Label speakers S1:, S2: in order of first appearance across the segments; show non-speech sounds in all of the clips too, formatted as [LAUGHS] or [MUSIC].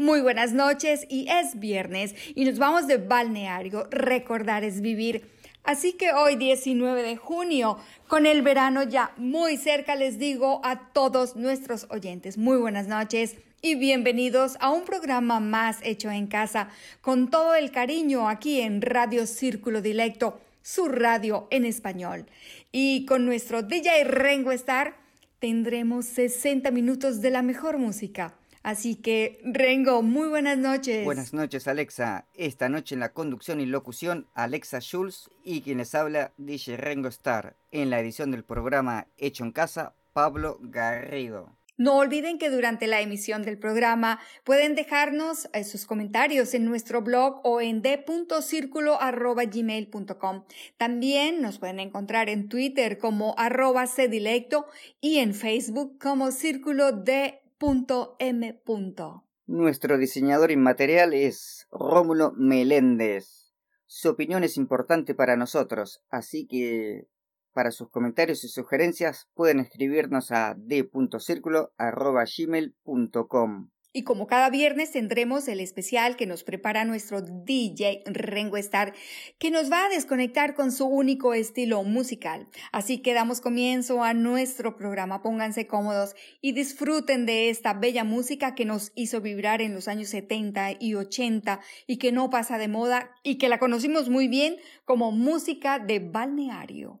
S1: Muy buenas noches y es viernes y nos vamos de balneario. Recordar es vivir. Así que hoy 19 de junio, con el verano ya muy cerca, les digo a todos nuestros oyentes muy buenas noches y bienvenidos a un programa más hecho en casa, con todo el cariño aquí en Radio Círculo Dilecto, su radio en español. Y con nuestro DJ Rengo Star tendremos 60 minutos de la mejor música Así que, Rengo, muy buenas noches.
S2: Buenas noches, Alexa. Esta noche en la conducción y locución, Alexa Schulz y quien les habla, DJ Rengo Star. En la edición del programa Hecho en Casa, Pablo Garrido.
S1: No olviden que durante la emisión del programa pueden dejarnos eh, sus comentarios en nuestro blog o en d.circulo.gmail.com. También nos pueden encontrar en Twitter como arroba cdilecto y en Facebook como Círculo de
S2: Nuestro diseñador inmaterial es Rómulo Meléndez. Su opinión es importante para nosotros, así que para sus comentarios y sugerencias pueden escribirnos a d.circulo.gmail.com.
S1: Y como cada viernes tendremos el especial que nos prepara nuestro DJ Rengo Star, que nos va a desconectar con su único estilo musical. Así que damos comienzo a nuestro programa. Pónganse cómodos y disfruten de esta bella música que nos hizo vibrar en los años 70 y 80 y que no pasa de moda y que la conocimos muy bien como música de balneario.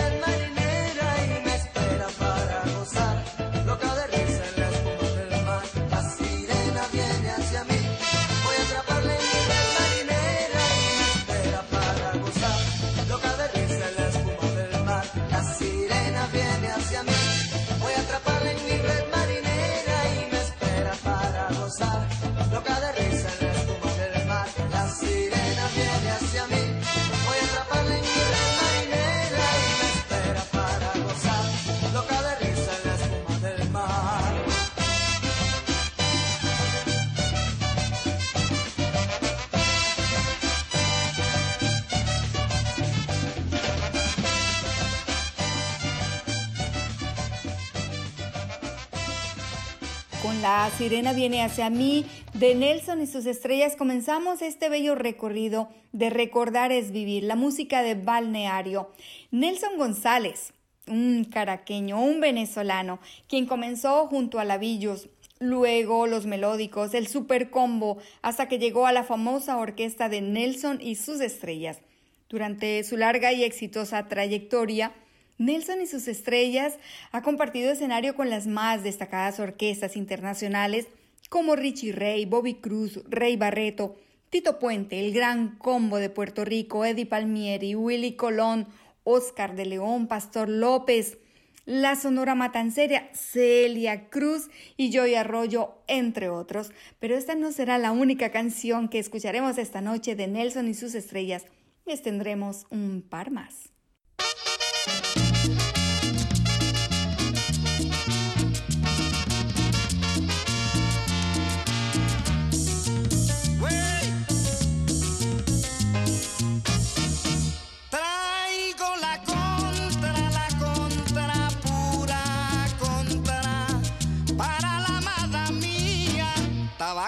S3: de Nelson y sus estrellas. Comenzamos este bello recorrido de Recordar es Vivir, la música de balneario. Nelson González,
S1: un caraqueño, un venezolano, quien comenzó junto a Lavillos, luego los melódicos, el super combo, hasta que llegó a la famosa orquesta de Nelson y sus estrellas. Durante su larga y exitosa trayectoria, Nelson y sus estrellas ha compartido escenario con las más destacadas orquestas internacionales como Richie Ray, Bobby Cruz, Rey Barreto, Tito Puente, el Gran Combo de Puerto Rico, Eddie Palmieri, Willy Colón, Oscar de León, Pastor López, la Sonora Matancera, Celia Cruz y Joy Arroyo, entre otros. Pero esta no será la única canción que escucharemos esta noche de Nelson y sus estrellas. Les tendremos un par más.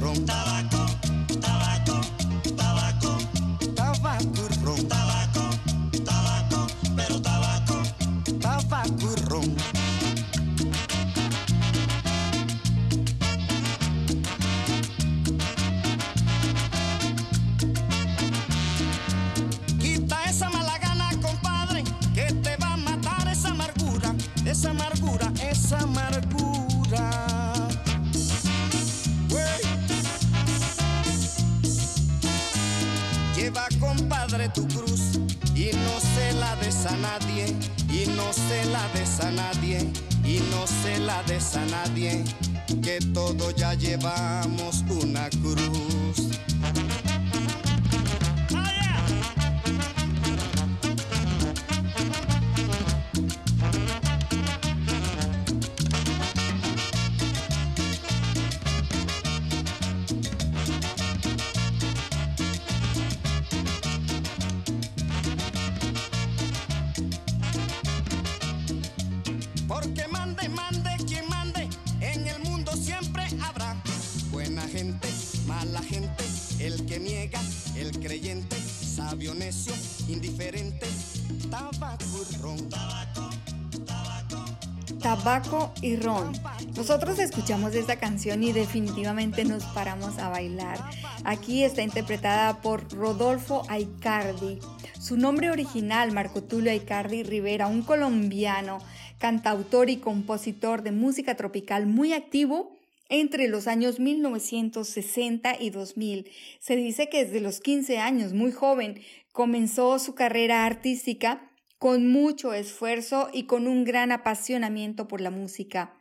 S1: ron. tu cruz y no
S4: se la des a nadie, y no se la des a nadie, y no se la des a nadie, que todos ya llevamos una cruz.
S1: Nosotros escuchamos esta canción y definitivamente nos paramos a bailar. Aquí está interpretada por Rodolfo Aicardi. Su nombre original, Marco Tulio Aicardi Rivera, un colombiano, cantautor y compositor de música tropical muy activo entre los años 1960 y 2000. Se dice que desde los 15 años, muy joven, comenzó su carrera artística con mucho esfuerzo y con un gran apasionamiento por la música.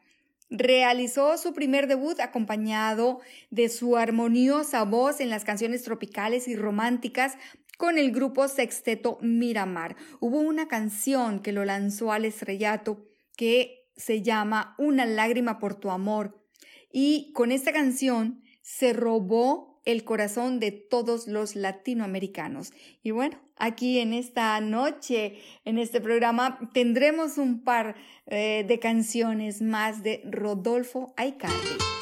S1: Realizó su primer debut acompañado de su armoniosa voz en las canciones tropicales y románticas con el grupo Sexteto Miramar. Hubo una canción que lo lanzó al estrellato que se llama Una lágrima por tu amor y con esta canción se robó el corazón de todos los latinoamericanos. Y bueno, aquí en esta noche, en este programa, tendremos un par eh, de canciones más de Rodolfo Aicardi.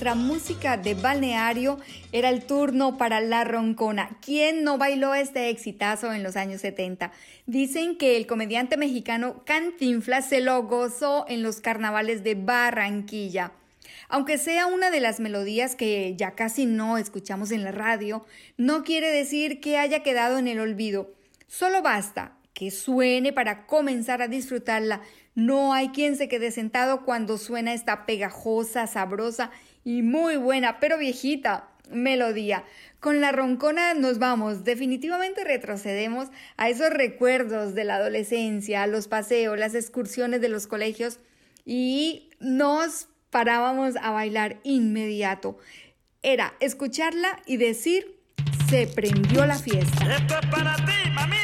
S1: Nuestra música de balneario era el turno para La Roncona. ¿Quién no bailó este exitazo en los años 70? Dicen que el comediante mexicano Cantinflas se lo gozó en los carnavales de Barranquilla. Aunque sea una de las melodías que ya casi no escuchamos en la radio, no quiere decir que haya quedado en el olvido. Solo basta que suene para comenzar a disfrutarla. No hay quien se quede sentado cuando suena esta pegajosa, sabrosa y muy buena, pero viejita melodía. Con la roncona nos vamos, definitivamente retrocedemos a esos recuerdos de la adolescencia, los paseos, las excursiones de los colegios y nos parábamos a bailar inmediato. Era escucharla y decir, se prendió la fiesta.
S4: Esto es para ti, mamita.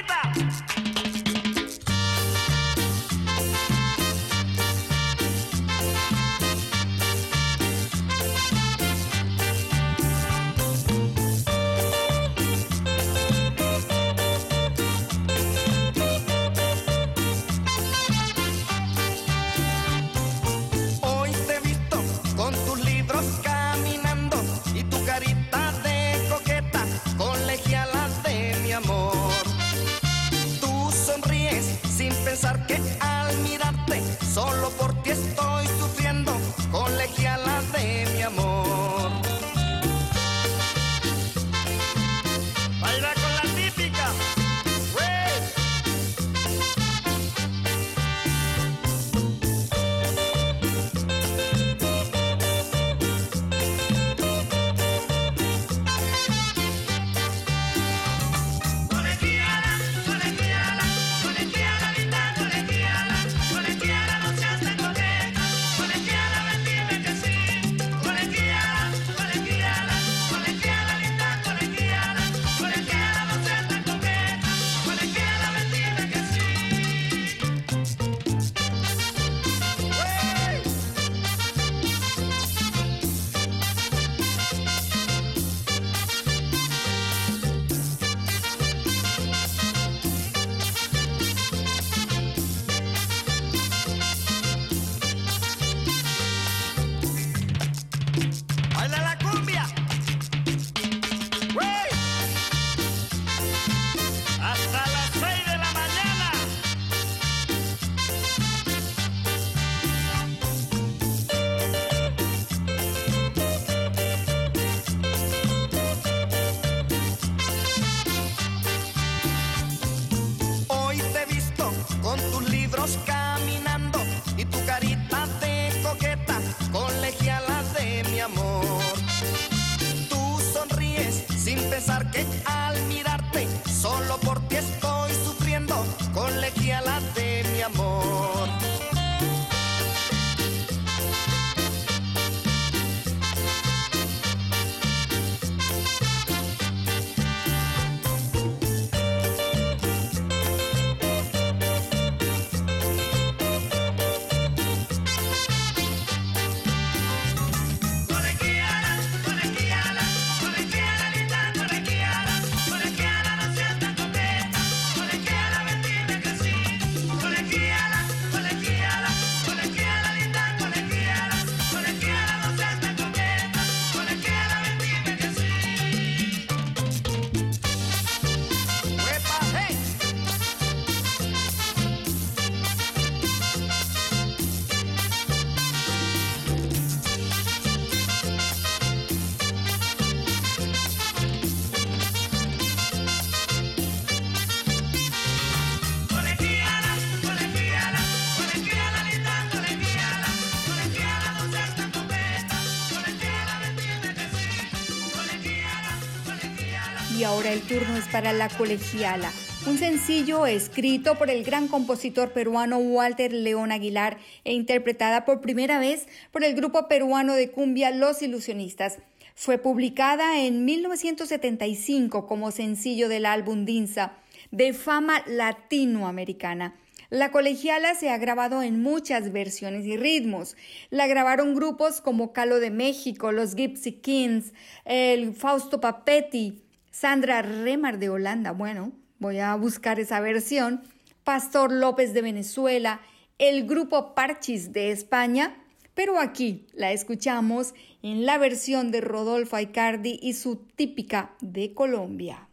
S1: Ahora el turno es para La Colegiala, un sencillo escrito por el gran compositor peruano Walter León Aguilar e interpretada por primera vez por el grupo peruano de cumbia Los Ilusionistas. Fue publicada en 1975 como sencillo del álbum Dinsa, de fama latinoamericana. La colegiala se ha grabado en muchas versiones y ritmos. La grabaron grupos como Calo de México, los Gypsy Kings, el Fausto Papetti, Sandra Remar de Holanda, bueno, voy a buscar esa versión, Pastor López de Venezuela, el grupo Parchis de España,
S5: pero aquí la escuchamos en la versión de Rodolfo Aicardi y su típica de Colombia.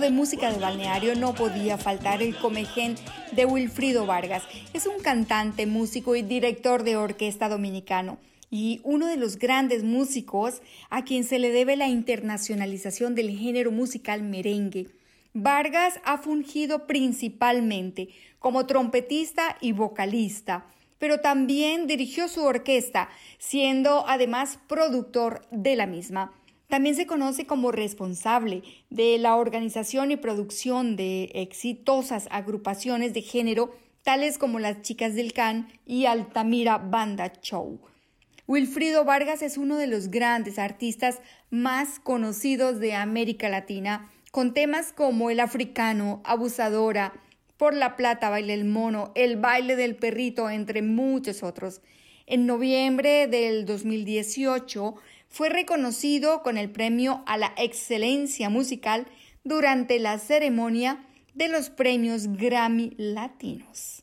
S5: De música de balneario no podía faltar el comején de Wilfrido Vargas. Es un cantante, músico y director de orquesta dominicano y uno de los grandes músicos a quien se le debe la internacionalización del género musical merengue. Vargas ha fungido principalmente como trompetista y vocalista, pero también dirigió su orquesta, siendo además productor de la misma. También se conoce como responsable de la organización y producción de exitosas agrupaciones de género tales como las Chicas del Can y Altamira Banda Show. Wilfrido Vargas es uno de los grandes artistas más conocidos de América Latina
S1: con temas como El Africano, Abusadora, Por la Plata, Baile el Mono, El Baile del Perrito, entre muchos otros. En noviembre del 2018 fue reconocido con el premio a la excelencia musical durante la ceremonia de los premios Grammy Latinos.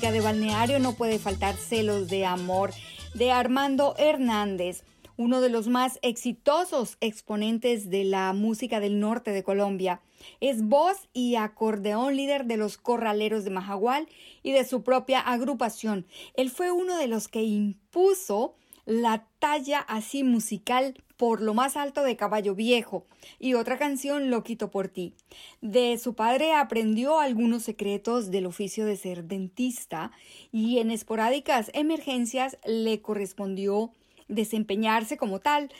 S1: de balneario no puede faltar Celos de Amor de Armando Hernández, uno de los más exitosos exponentes de la música del norte de Colombia. Es voz y acordeón líder de los Corraleros de Majagual y de su propia agrupación. Él fue uno de los que impuso la talla así musical por lo más alto de Caballo Viejo y otra canción Lo quito por ti. De su padre aprendió algunos secretos del oficio de ser dentista y en esporádicas emergencias le correspondió desempeñarse como tal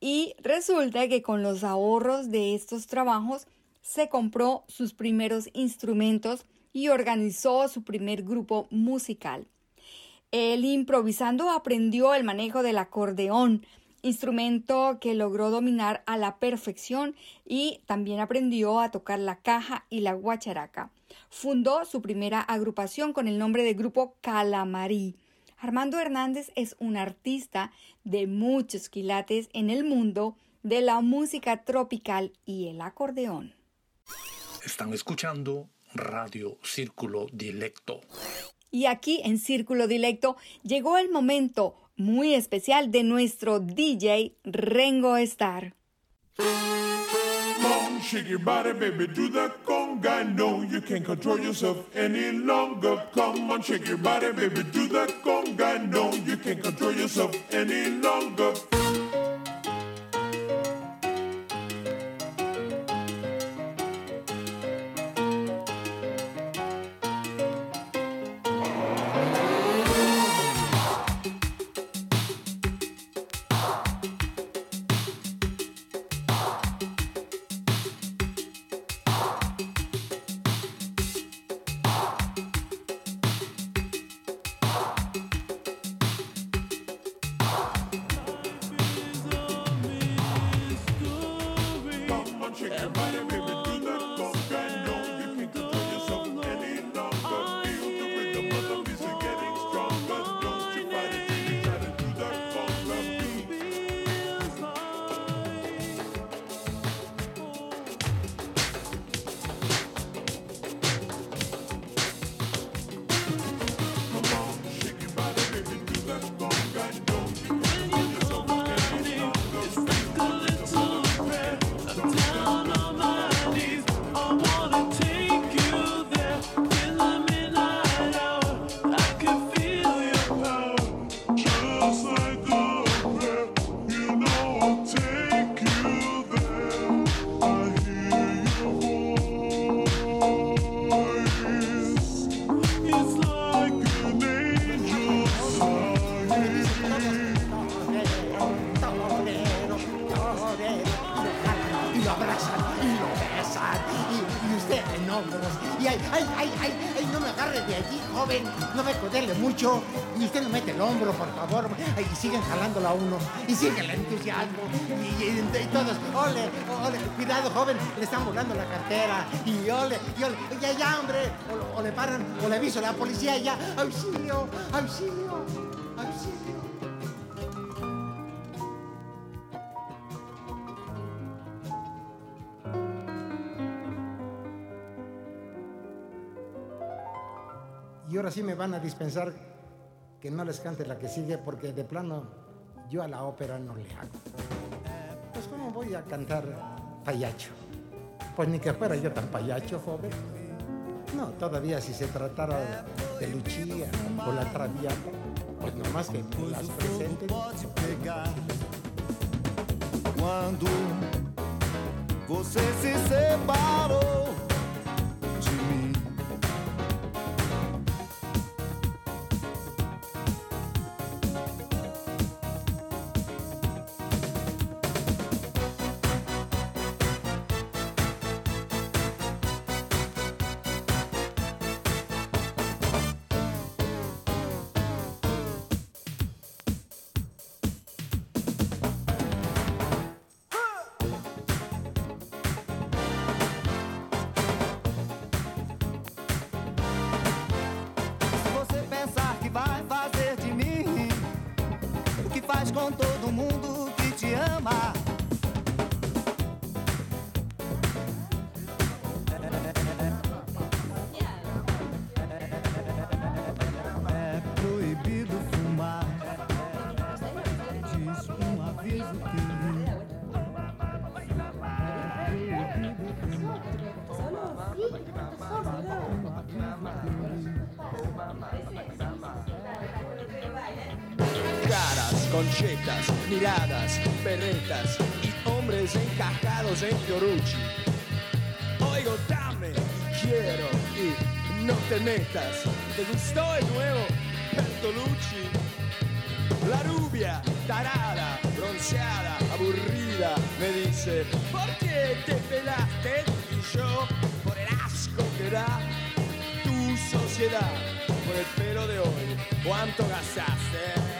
S1: y resulta que con los ahorros de estos trabajos se compró sus primeros instrumentos y organizó su primer grupo musical. Él improvisando aprendió el manejo del acordeón, instrumento que logró dominar a la perfección y también aprendió a tocar la caja y la guacharaca. Fundó su primera agrupación con el nombre de grupo Calamarí. Armando Hernández es un artista de muchos quilates en el mundo de la música tropical y el acordeón.
S6: Están escuchando Radio Círculo Dilecto.
S1: Y aquí en Círculo Dilecto llegó el momento muy especial de nuestro DJ Rengo Star.
S7: Shake your body, baby, do the conga. No, you can't control yourself any longer. Come on, shake your body, baby, do the conga. No, you can't control yourself any longer.
S8: Sigue el entusiasmo. Y, todos, ole, ole, cuidado, joven. Le están volando la cartera. Y ole, y ole. Ya, ya, hombre. O, le paran, o le aviso a la policía. Ya, auxilio, auxilio, auxilio. Y ahora sí me van a dispensar que no les cante la que sigue porque de plano yo a la ópera no le hago. Pues ¿cómo voy a cantar payacho? Pues ni que fuera yo tan payacho, joven. No, todavía si se tratara de Lucía o la Traviata, pues nomás que las presenten.
S9: Cuando você se separou
S10: y hombres encajados en Fiorucci. Oigo, dame quiero y no te metas. ¿Te gustó el nuevo Bertolucci? La rubia, tarada, bronceada, aburrida, me dice, ¿por qué te pelaste? Y yo, por el asco que da tu sociedad, por el pelo de hoy, ¿cuánto gastaste?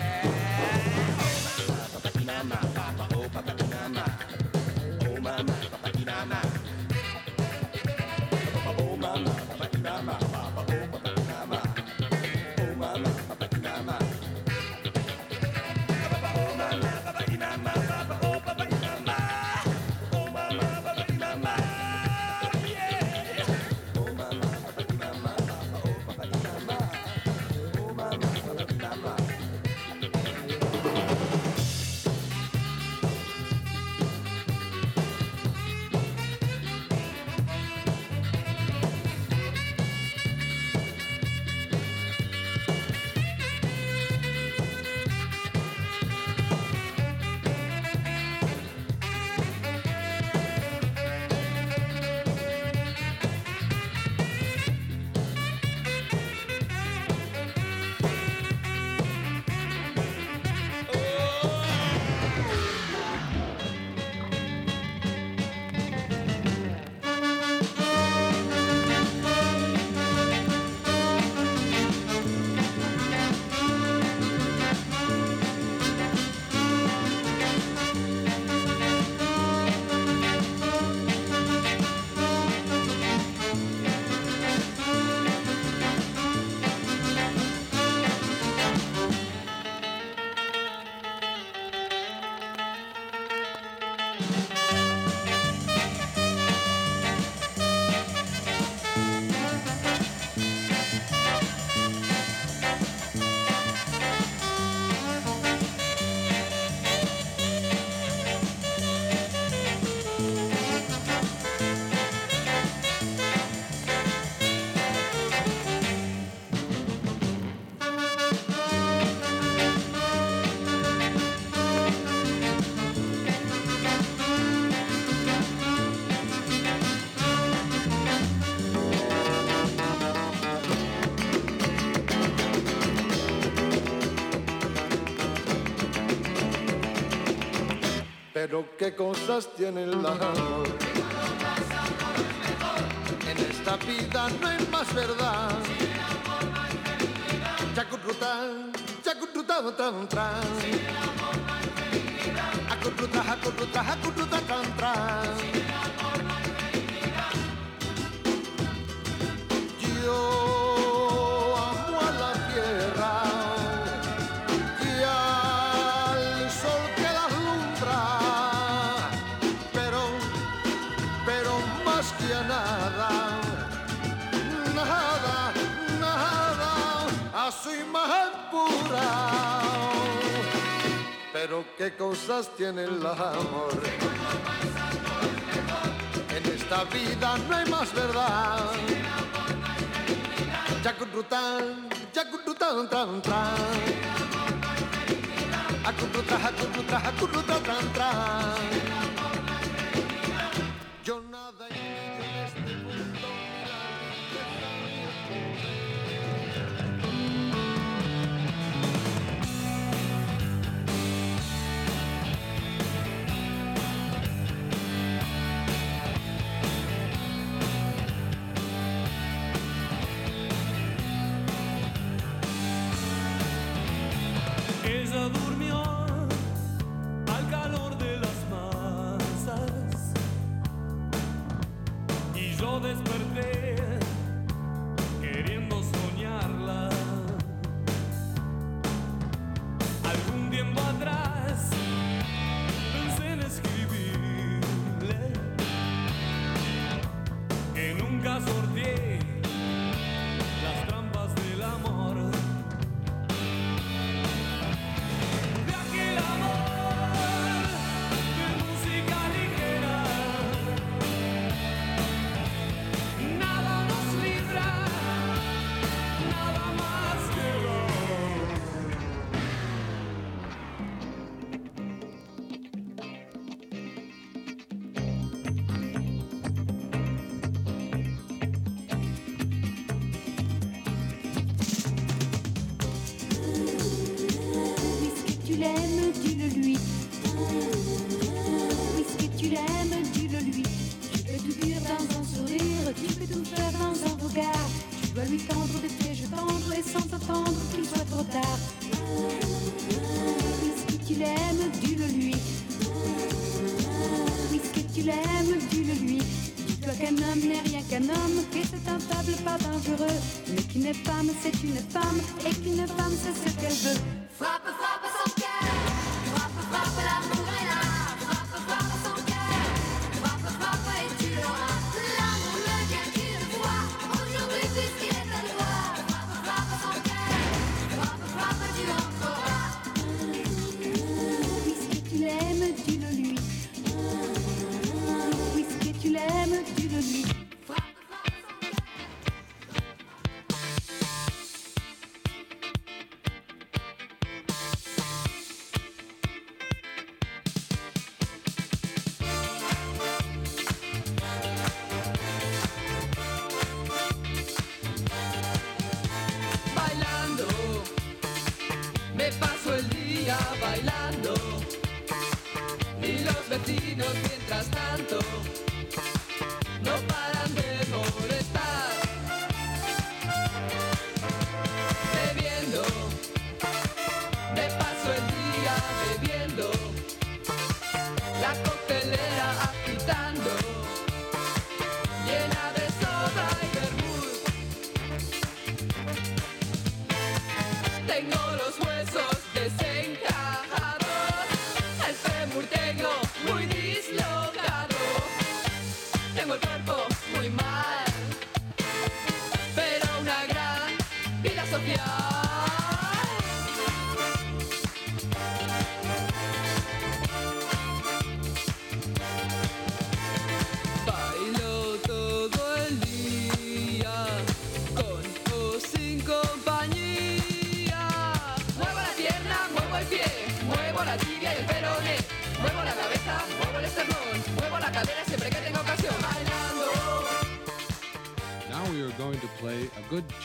S9: Pero qué cosas tiene el amor. En esta
S11: vida no hay más verdad. Chacutruta, chacutruta, tran, tran. Acutruta, acutruta, acutruta, tran, tran. cosas tiene el amor. En esta vida no hay más verdad. Chacurrután, chacurrután, tran, tran. Acurruta, acurruta, acurruta, tran, tran.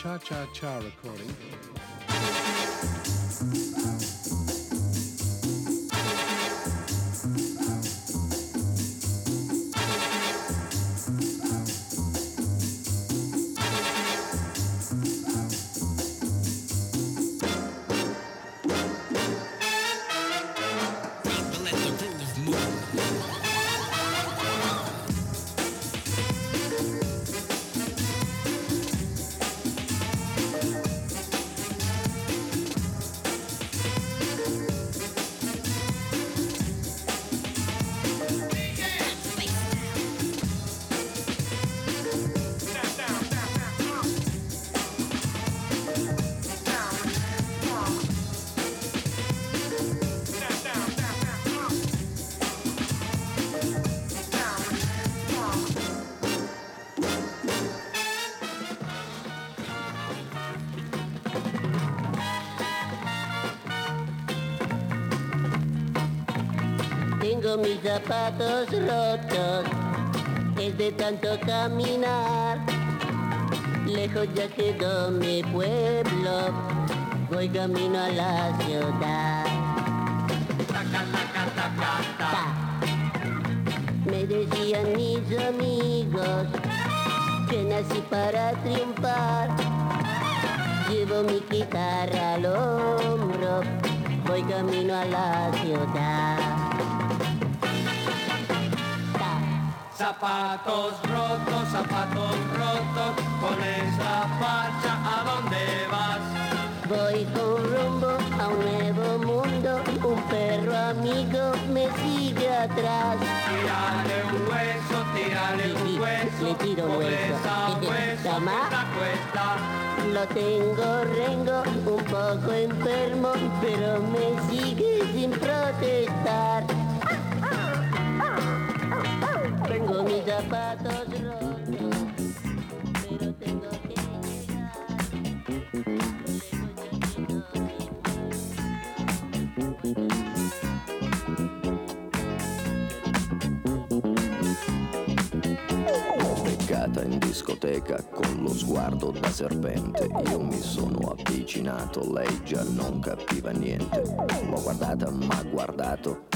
S12: Cha Cha Cha recording.
S13: Tengo mis zapatos rotos, es de tanto caminar. Lejos ya quedó mi pueblo, voy camino a la ciudad. Me decían mis amigos que nací para triunfar. Llevo mi guitarra al hombro, voy camino a la ciudad.
S14: Zapatos rotos, zapatos rotos, con esa facha, ¿a dónde vas?
S13: Voy con rumbo a un nuevo mundo, un perro amigo me sigue atrás.
S14: Tírale un hueso, tírale un hueso,
S13: Le tiro un hueso.
S14: esa [LAUGHS] hueso cuesta.
S13: Lo tengo rengo, un poco enfermo, pero me sigue sin protestar. Zapatos rotos, pero tengo que
S15: in discoteca con lo sguardo da serpente. Io mi sono avvicinato, lei già non capiva niente. L'ho guardata, m'ha guardato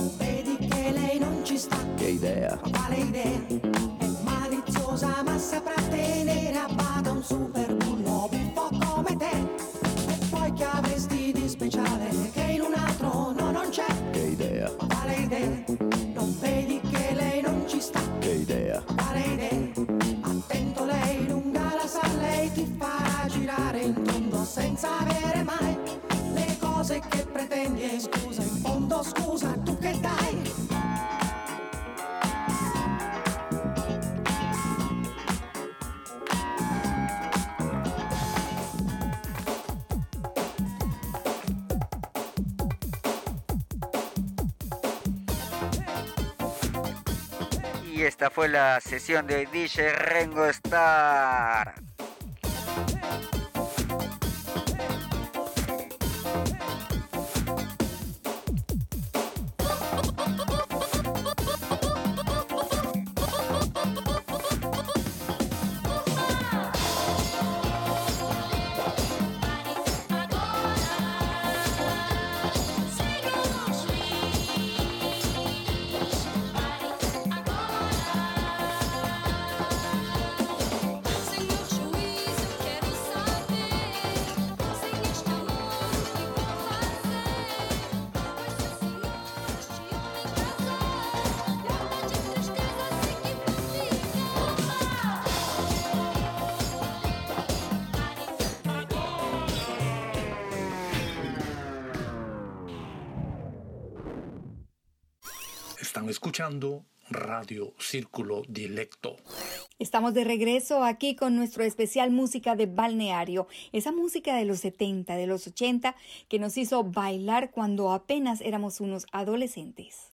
S16: Vedi che
S15: idea,
S16: Quale idea? È maliziosa ma saprà tenere a bada un super bullo buffo come te. E poi che avresti di speciale che in un altro no non c'è?
S15: che idea,
S16: Quale idea? Non vedi che lei non ci sta?
S15: che idea,
S16: Quale idea? Attento lei lunga la sa, lei ti farà girare in tondo senza avere mai le cose che pretendi e scusa, in fondo scusa, tu
S2: Y esta fue la sesión de DJ Rengo Star.
S14: De
S1: regreso aquí con nuestro especial música de balneario, esa música de los 70, de los 80 que nos hizo bailar cuando apenas éramos unos adolescentes.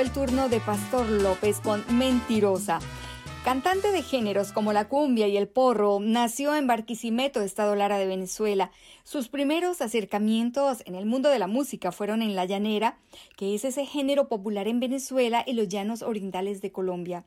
S1: El turno de Pastor López con Mentirosa. Cantante de géneros como la cumbia y el porro, nació en Barquisimeto, estado Lara de Venezuela. Sus primeros acercamientos en el mundo de la música fueron en la llanera, que es ese género popular en Venezuela y los llanos orientales de Colombia.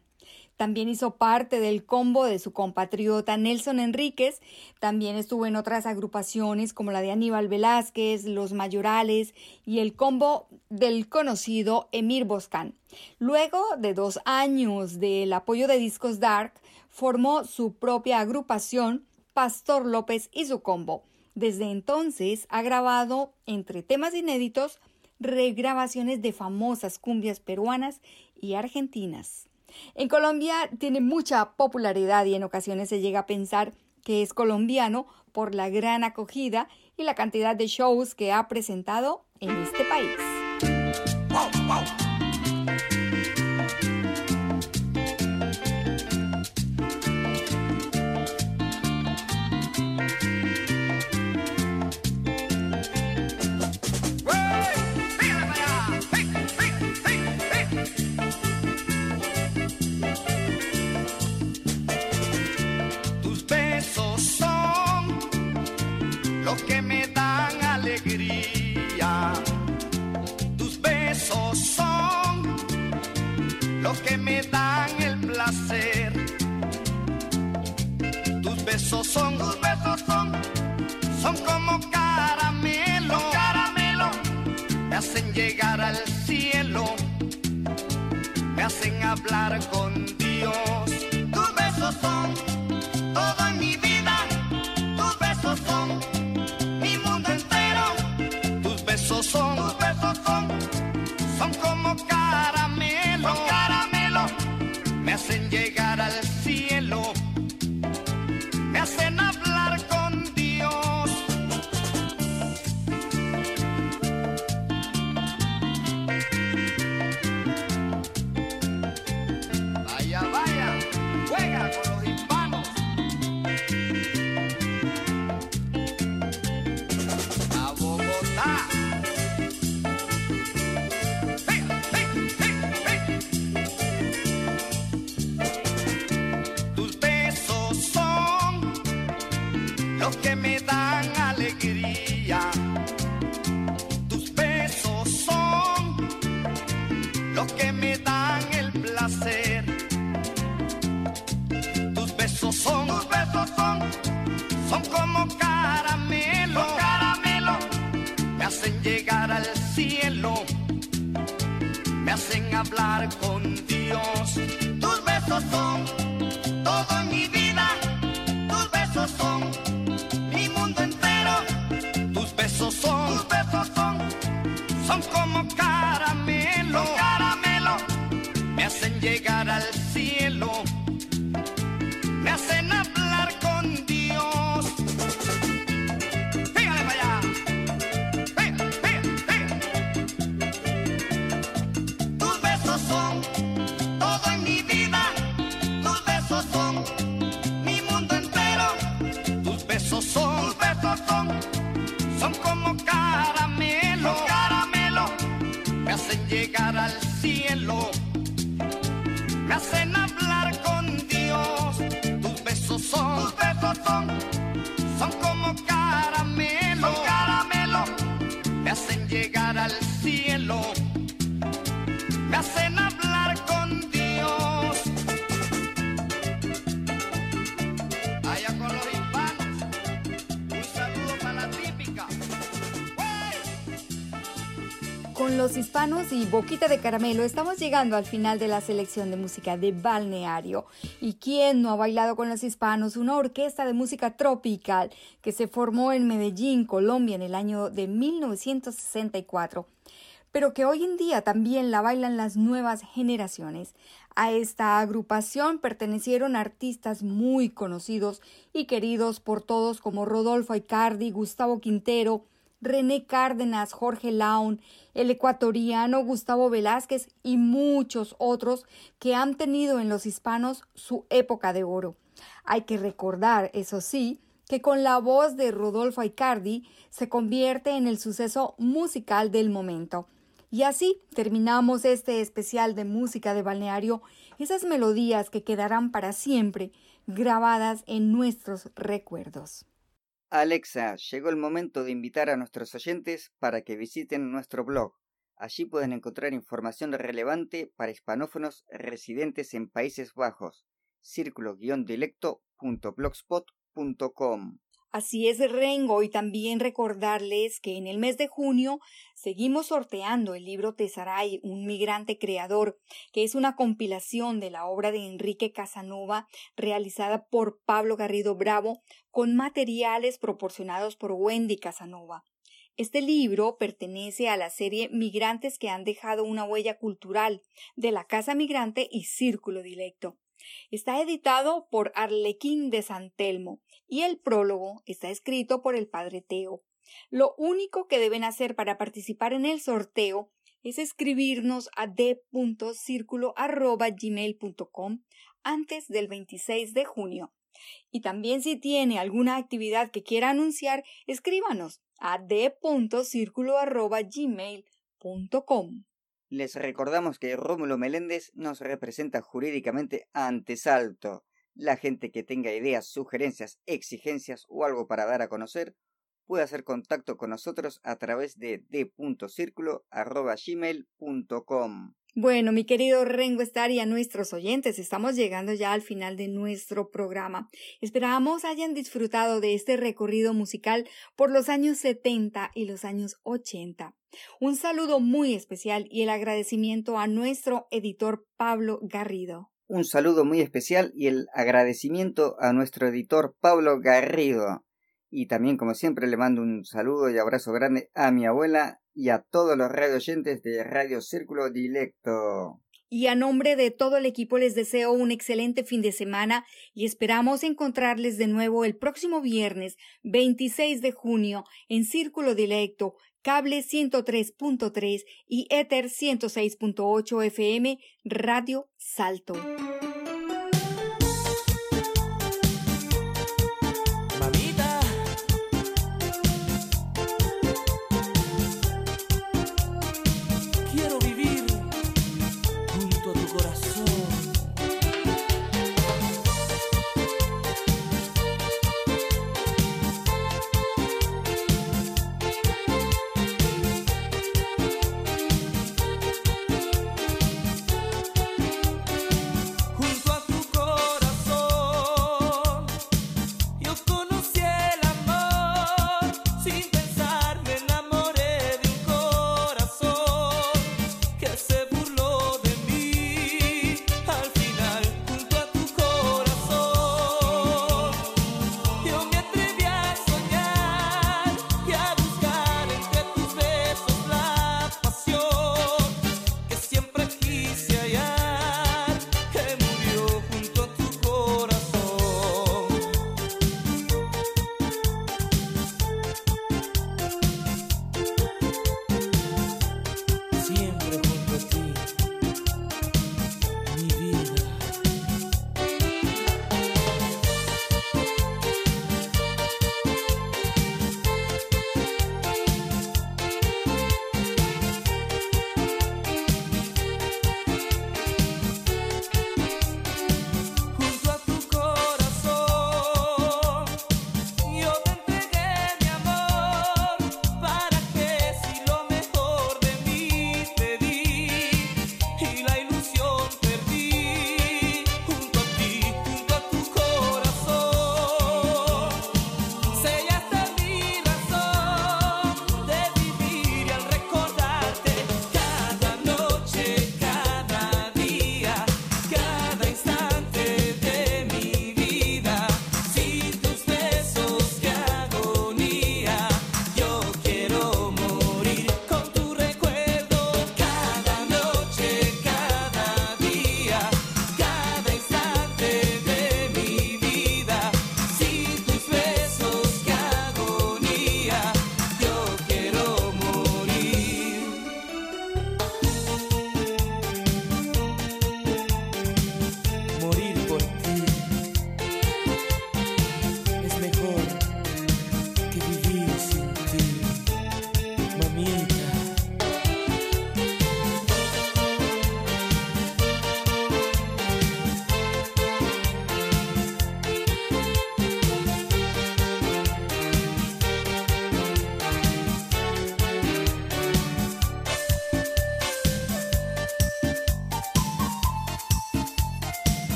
S1: También hizo parte del combo de su compatriota Nelson Enríquez. También estuvo en otras agrupaciones como la de Aníbal Velázquez, Los Mayorales y el combo del conocido Emir Boscan. Luego de dos años del apoyo de Discos Dark, formó su propia agrupación, Pastor López y su combo. Desde entonces ha grabado, entre temas inéditos, regrabaciones de famosas cumbias peruanas y argentinas. En Colombia tiene mucha popularidad y en ocasiones se llega a pensar que es colombiano por la gran acogida y la cantidad de shows que ha presentado en este país.
S4: Dan el placer. Tus besos son, tus besos son, son como caramelo, caramelo. Me hacen llegar al cielo, me hacen hablar con Dios. Tus besos son hablar con Dios. Tus besos son todo mi vida,
S1: y Boquita de Caramelo estamos llegando al final de la selección de música de Balneario. ¿Y quién no ha bailado con los hispanos? Una orquesta de música tropical que se formó en Medellín, Colombia, en el año de 1964 pero que hoy en día también la bailan las nuevas generaciones. A esta agrupación pertenecieron artistas muy conocidos y queridos por todos como Rodolfo Icardi, Gustavo Quintero, René Cárdenas, Jorge Laun, el ecuatoriano Gustavo Velázquez y muchos otros que han tenido en los hispanos su época de oro. Hay que recordar, eso sí, que con la voz de Rodolfo Icardi se convierte en el suceso musical del momento. Y así terminamos este especial de música de balneario, esas melodías que quedarán para siempre grabadas en nuestros recuerdos.
S2: Alexa, llegó el momento de invitar a nuestros oyentes para que visiten nuestro blog. Allí pueden encontrar información relevante para hispanófonos residentes en Países Bajos. círculo-dilecto.blogspot.com
S1: Así es, Rengo, y también recordarles que en el mes de junio seguimos sorteando el libro Tesaray, un migrante creador, que es una compilación de la obra de Enrique Casanova realizada por Pablo Garrido Bravo con materiales proporcionados por Wendy Casanova. Este libro pertenece a la serie Migrantes que han dejado una huella cultural de la Casa Migrante y Círculo Dilecto. Está editado por Arlequín de San Telmo y el prólogo está escrito por el padre Teo. Lo único que deben hacer para participar en el sorteo es escribirnos a d.circulo.gmail.com antes del 26 de junio. Y también si tiene alguna actividad que quiera anunciar, escríbanos a d.circulo.gmail.com.
S2: Les recordamos que Rómulo Meléndez nos representa jurídicamente ante Salto. La gente que tenga ideas, sugerencias, exigencias o algo para dar a conocer puede hacer contacto con nosotros a través de d.circulo.gmail.com.
S1: Bueno, mi querido Rengo Star y a nuestros oyentes, estamos llegando ya al final de nuestro programa. Esperamos hayan disfrutado de este recorrido musical por los años 70 y los años 80. Un saludo muy especial y el agradecimiento a nuestro editor Pablo Garrido.
S2: Un saludo muy especial y el agradecimiento a nuestro editor Pablo Garrido. Y también, como siempre, le mando un saludo y abrazo grande a mi abuela y a todos los radio oyentes de Radio Círculo Dilecto.
S1: Y a nombre de todo el equipo les deseo un excelente fin de semana y esperamos encontrarles de nuevo el próximo viernes 26 de junio en Círculo Dilecto, cable 103.3 y Ether 106.8 FM, Radio Salto.